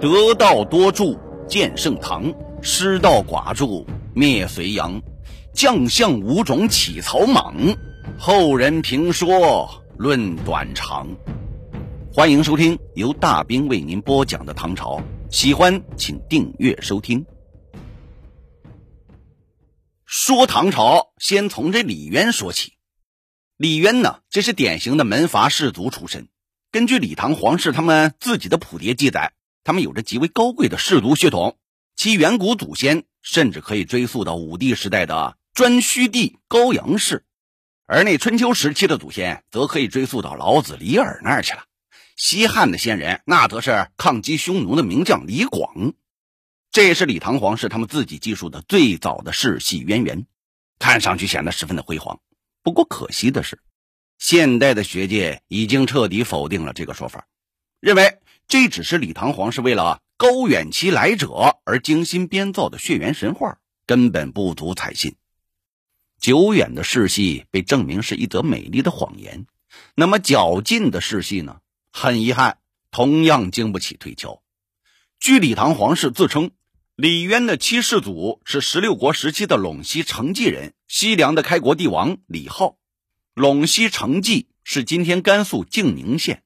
得道多助建盛唐，失道寡助灭隋炀。将相五种起草莽，后人评说论短长。欢迎收听由大兵为您播讲的唐朝，喜欢请订阅收听。说唐朝，先从这李渊说起。李渊呢，这是典型的门阀士族出身。根据李唐皇室他们自己的谱牒记载，他们有着极为高贵的氏族血统，其远古祖先甚至可以追溯到武帝时代的颛顼帝高阳氏，而那春秋时期的祖先则可以追溯到老子李耳那儿去了。西汉的先人那则是抗击匈奴的名将李广，这也是李唐皇室他们自己记述的最早的世系渊源，看上去显得十分的辉煌。不过可惜的是。现代的学界已经彻底否定了这个说法，认为这只是李唐皇室为了高远其来者而精心编造的血缘神话，根本不足采信。久远的世系被证明是一则美丽的谎言，那么较近的世系呢？很遗憾，同样经不起推敲。据李唐皇室自称，李渊的七世祖是十六国时期的陇西成纪人，西凉的开国帝王李浩。陇西成纪是今天甘肃静宁县，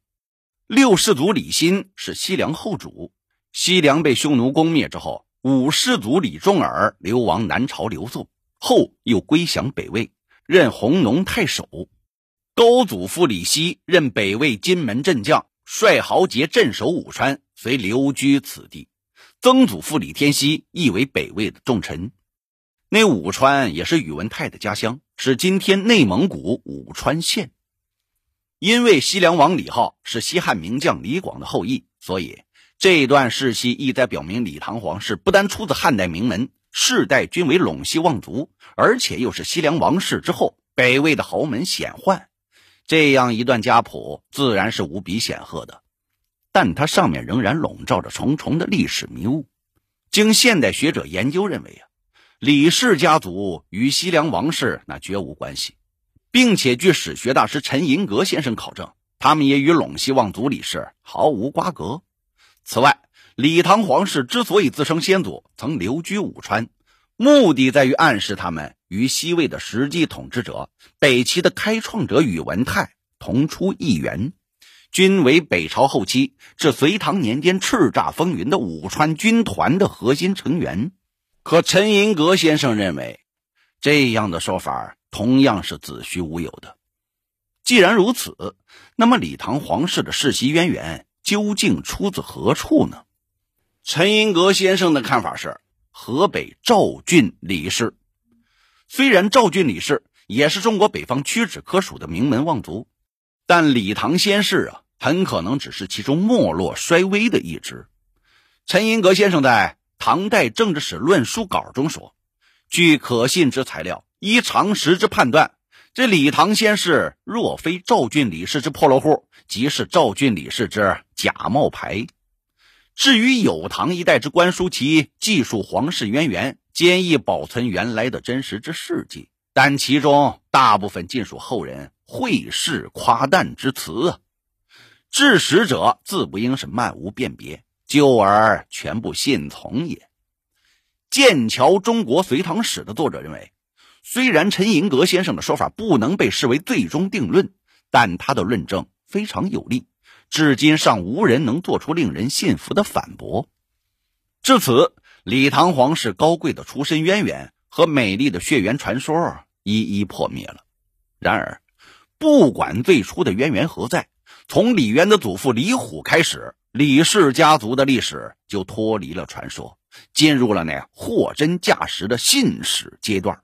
六世祖李欣是西凉后主。西凉被匈奴攻灭之后，五世祖李仲耳流亡南朝刘宋，后又归降北魏，任弘农太守。高祖父李希任北魏金门镇将，率豪杰镇守武川，遂留居此地。曾祖父李天锡亦为北魏的重臣。那武川也是宇文泰的家乡，是今天内蒙古武川县。因为西凉王李浩是西汉名将李广的后裔，所以这段世系意在表明李唐皇室不单出自汉代名门，世代均为陇西望族，而且又是西凉王室之后北魏的豪门显宦。这样一段家谱自然是无比显赫的，但它上面仍然笼罩着重重的历史迷雾。经现代学者研究认为啊。李氏家族与西凉王室那绝无关系，并且据史学大师陈寅格先生考证，他们也与陇西望族李氏毫无瓜葛。此外，李唐皇室之所以自称先祖曾留居武川，目的在于暗示他们与西魏的实际统治者北齐的开创者宇文泰同出一源，均为北朝后期至隋唐年间叱咤风云的武川军团的核心成员。可陈寅格先生认为，这样的说法同样是子虚乌有的。既然如此，那么李唐皇室的世袭渊源究竟出自何处呢？陈寅恪先生的看法是，河北赵郡李氏。虽然赵郡李氏也是中国北方屈指可数的名门望族，但李唐先世啊，很可能只是其中没落衰微的一支。陈寅恪先生在。唐代政治史论书稿中说：“据可信之材料，依常识之判断，这李唐先世若非赵郡李氏之破落户，即是赵郡李氏之假冒牌。至于有唐一代之官书，其记述皇室渊源，坚毅保存原来的真实之事迹，但其中大部分尽属后人会事夸诞之词啊。治史者自不应是漫无辨别。”旧而全部信从也。剑桥中国隋唐史的作者认为，虽然陈寅格先生的说法不能被视为最终定论，但他的论证非常有力，至今尚无人能做出令人信服的反驳。至此，李唐皇室高贵的出身渊源和美丽的血缘传说一一破灭了。然而，不管最初的渊源何在，从李渊的祖父李虎开始。李氏家族的历史就脱离了传说，进入了那货真价实的信史阶段。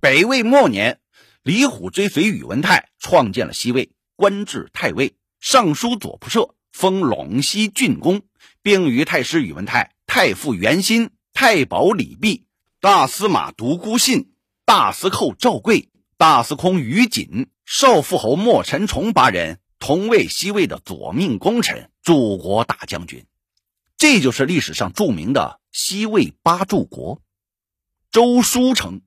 北魏末年，李虎追随宇文泰创建了西魏，官至太尉、尚书左仆射，封陇西郡公，并与太师宇文泰、太傅袁心、太保李弼、大司马独孤信、大司寇赵贵、大司空于锦、少傅侯莫陈崇八人。同为西魏的左命功臣、柱国大将军，这就是历史上著名的西魏八柱国。周书称：“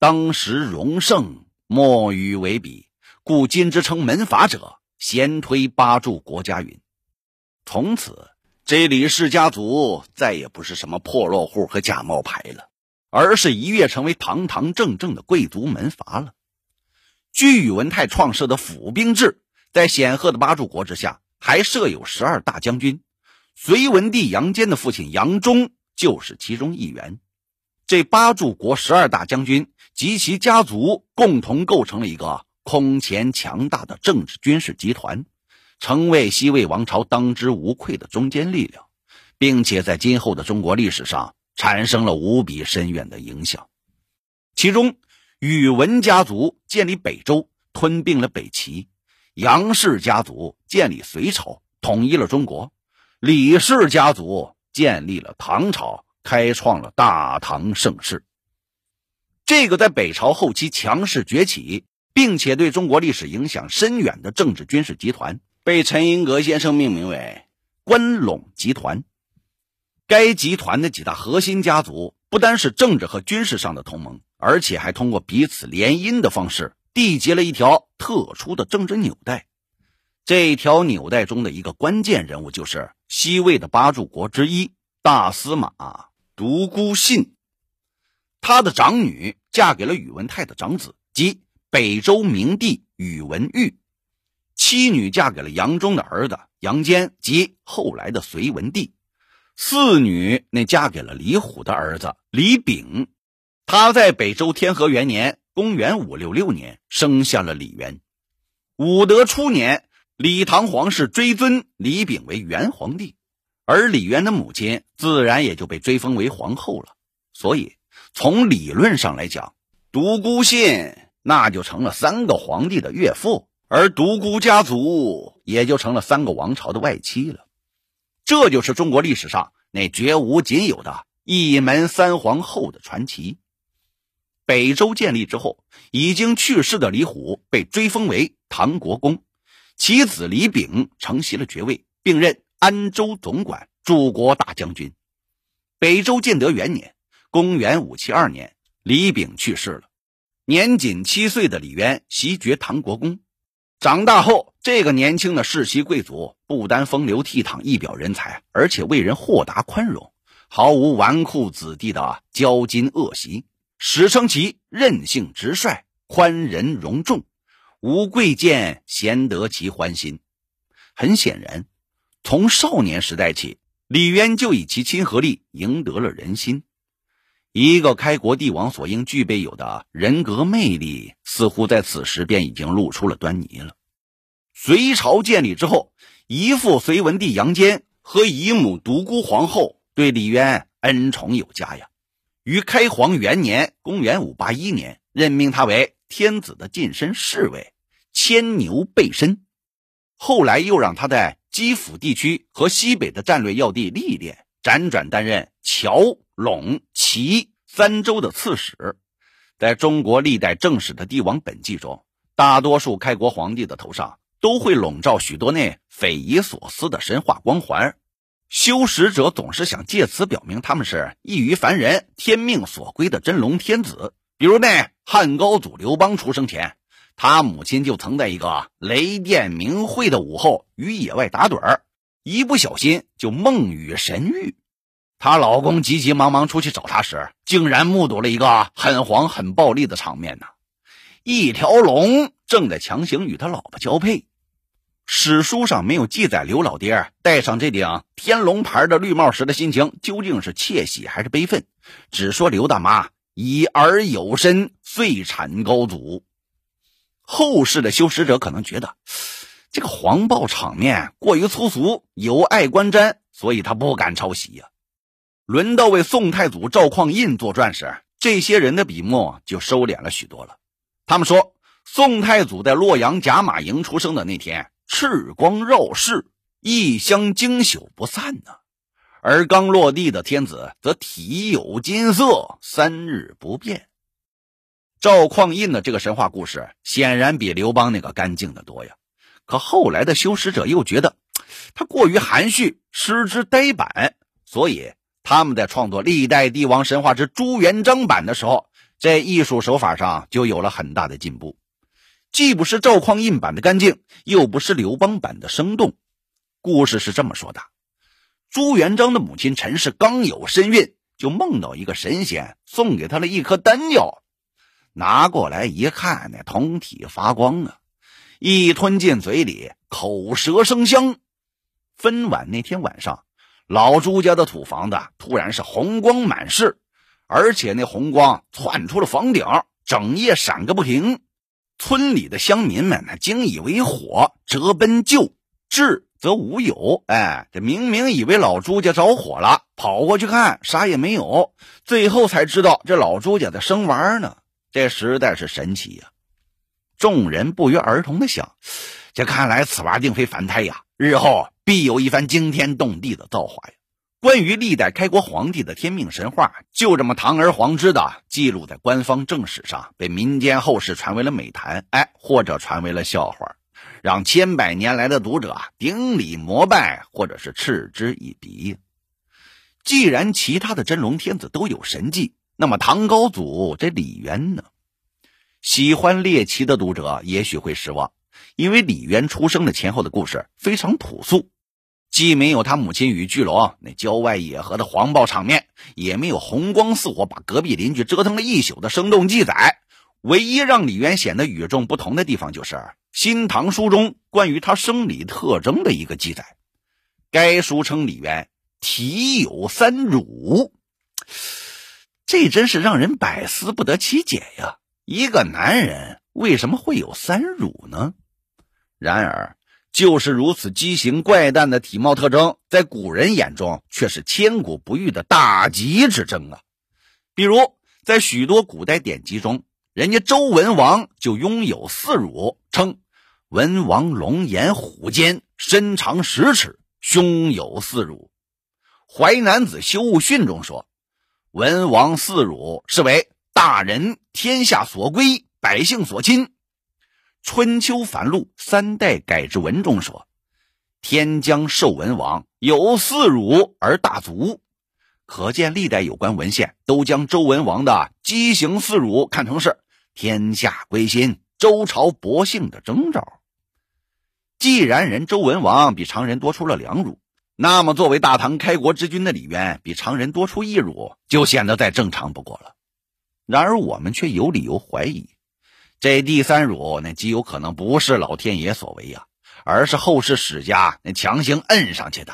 当时荣盛，莫与为比，故今之称门阀者，先推八柱国家云。”从此，这李氏家族再也不是什么破落户和假冒牌了，而是一跃成为堂堂正正的贵族门阀了。据宇文泰创设的府兵制，在显赫的八柱国之下，还设有十二大将军。隋文帝杨坚的父亲杨忠就是其中一员。这八柱国十二大将军及其家族共同构成了一个空前强大的政治军事集团，成为西魏王朝当之无愧的中坚力量，并且在今后的中国历史上产生了无比深远的影响。其中，宇文家族建立北周，吞并了北齐；杨氏家族建立隋朝，统一了中国；李氏家族建立了唐朝，开创了大唐盛世。这个在北朝后期强势崛起，并且对中国历史影响深远的政治军事集团，被陈寅恪先生命名为关陇集团。该集团的几大核心家族，不单是政治和军事上的同盟。而且还通过彼此联姻的方式缔结了一条特殊的政治纽带。这条纽带中的一个关键人物就是西魏的八柱国之一大司马独孤信。他的长女嫁给了宇文泰的长子，即北周明帝宇文毓；妻女嫁给了杨忠的儿子杨坚，即后来的隋文帝；四女那嫁给了李虎的儿子李炳。他在北周天和元年（公元566年）生下了李渊。武德初年，李唐皇室追尊李炳为元皇帝，而李渊的母亲自然也就被追封为皇后了。所以，从理论上来讲，独孤信那就成了三个皇帝的岳父，而独孤家族也就成了三个王朝的外戚了。这就是中国历史上那绝无仅有的一门三皇后的传奇。北周建立之后，已经去世的李虎被追封为唐国公，其子李炳承袭了爵位，并任安州总管、柱国大将军。北周建德元年（公元572年），李炳去世了，年仅七岁的李渊袭爵唐国公。长大后，这个年轻的世袭贵族不单风流倜傥、一表人才，而且为人豁达宽容，毫无纨绔子弟的骄矜恶习。史称其任性直率、宽仁容众，无贵贱，贤得其欢心。很显然，从少年时代起，李渊就以其亲和力赢得了人心。一个开国帝王所应具备有的人格魅力，似乎在此时便已经露出了端倪了。隋朝建立之后，姨父隋文帝杨坚和姨母独孤皇后对李渊恩宠有加呀。于开皇元年（公元581年），任命他为天子的近身侍卫、牵牛背身。后来又让他在基辅地区和西北的战略要地历练，辗转担任乔、陇、齐三州的刺史。在中国历代正史的帝王本纪中，大多数开国皇帝的头上都会笼罩许多那匪夷所思的神话光环。修史者总是想借此表明他们是异于凡人、天命所归的真龙天子。比如那汉高祖刘邦出生前，他母亲就曾在一个雷电明晦的午后于野外打盹儿，一不小心就梦与神遇。她老公急急忙忙出去找她时，竟然目睹了一个很黄很暴力的场面呢！一条龙正在强行与他老婆交配。史书上没有记载刘老爹戴上这顶天龙牌的绿帽时的心情究竟是窃喜还是悲愤，只说刘大妈以儿有身，遂产高祖。后世的修史者可能觉得这个黄暴场面过于粗俗，有碍观瞻，所以他不敢抄袭呀。轮到为宋太祖赵匡胤作传时，这些人的笔墨就收敛了许多了。他们说，宋太祖在洛阳甲马营出生的那天。赤光绕室，异香经久不散呢。而刚落地的天子则体有金色，三日不变。赵匡胤的这个神话故事显然比刘邦那个干净的多呀。可后来的修史者又觉得他过于含蓄，失之呆板，所以他们在创作历代帝王神话之朱元璋版的时候，在艺术手法上就有了很大的进步。既不是赵匡胤版的干净，又不是刘邦版的生动。故事是这么说的：朱元璋的母亲陈氏刚有身孕，就梦到一个神仙送给他了一颗丹药，拿过来一看，那通体发光啊！一吞进嘴里，口舌生香。分晚那天晚上，老朱家的土房子突然是红光满室，而且那红光窜出了房顶，整夜闪个不停。村里的乡民们那惊以为火，折奔救治则无有。哎，这明明以为老朱家着火了，跑过去看，啥也没有。最后才知道这老朱家在生娃呢，这实在是神奇呀！众人不约而同的想，这看来此娃定非凡胎呀，日后必有一番惊天动地的造化呀。关于历代开国皇帝的天命神话，就这么堂而皇之的记录在官方正史上，被民间后世传为了美谈，哎，或者传为了笑话，让千百年来的读者顶礼膜拜，或者是嗤之以鼻。既然其他的真龙天子都有神迹，那么唐高祖这李渊呢？喜欢猎奇的读者也许会失望，因为李渊出生的前后的故事非常朴素。既没有他母亲与巨龙那郊外野合的黄暴场面，也没有红光似火把隔壁邻居折腾了一宿的生动记载。唯一让李渊显得与众不同的地方，就是《新唐书》中关于他生理特征的一个记载。该书称李渊体有三乳，这真是让人百思不得其解呀！一个男人为什么会有三乳呢？然而。就是如此畸形怪诞的体貌特征，在古人眼中却是千古不遇的大吉之征啊！比如，在许多古代典籍中，人家周文王就拥有四乳，称文王龙颜虎肩，身长十尺，胸有四乳。《淮南子·修物训》中说，文王四乳是为大人天下所归，百姓所亲。《春秋繁露》三代改之文中说：“天将授文王有四乳而大足。”可见历代有关文献都将周文王的畸形四乳看成是天下归心、周朝博幸的征兆。既然人周文王比常人多出了两乳，那么作为大唐开国之君的李渊比常人多出一乳，就显得再正常不过了。然而我们却有理由怀疑。这第三乳，那极有可能不是老天爷所为呀，而是后世史家那强行摁上去的。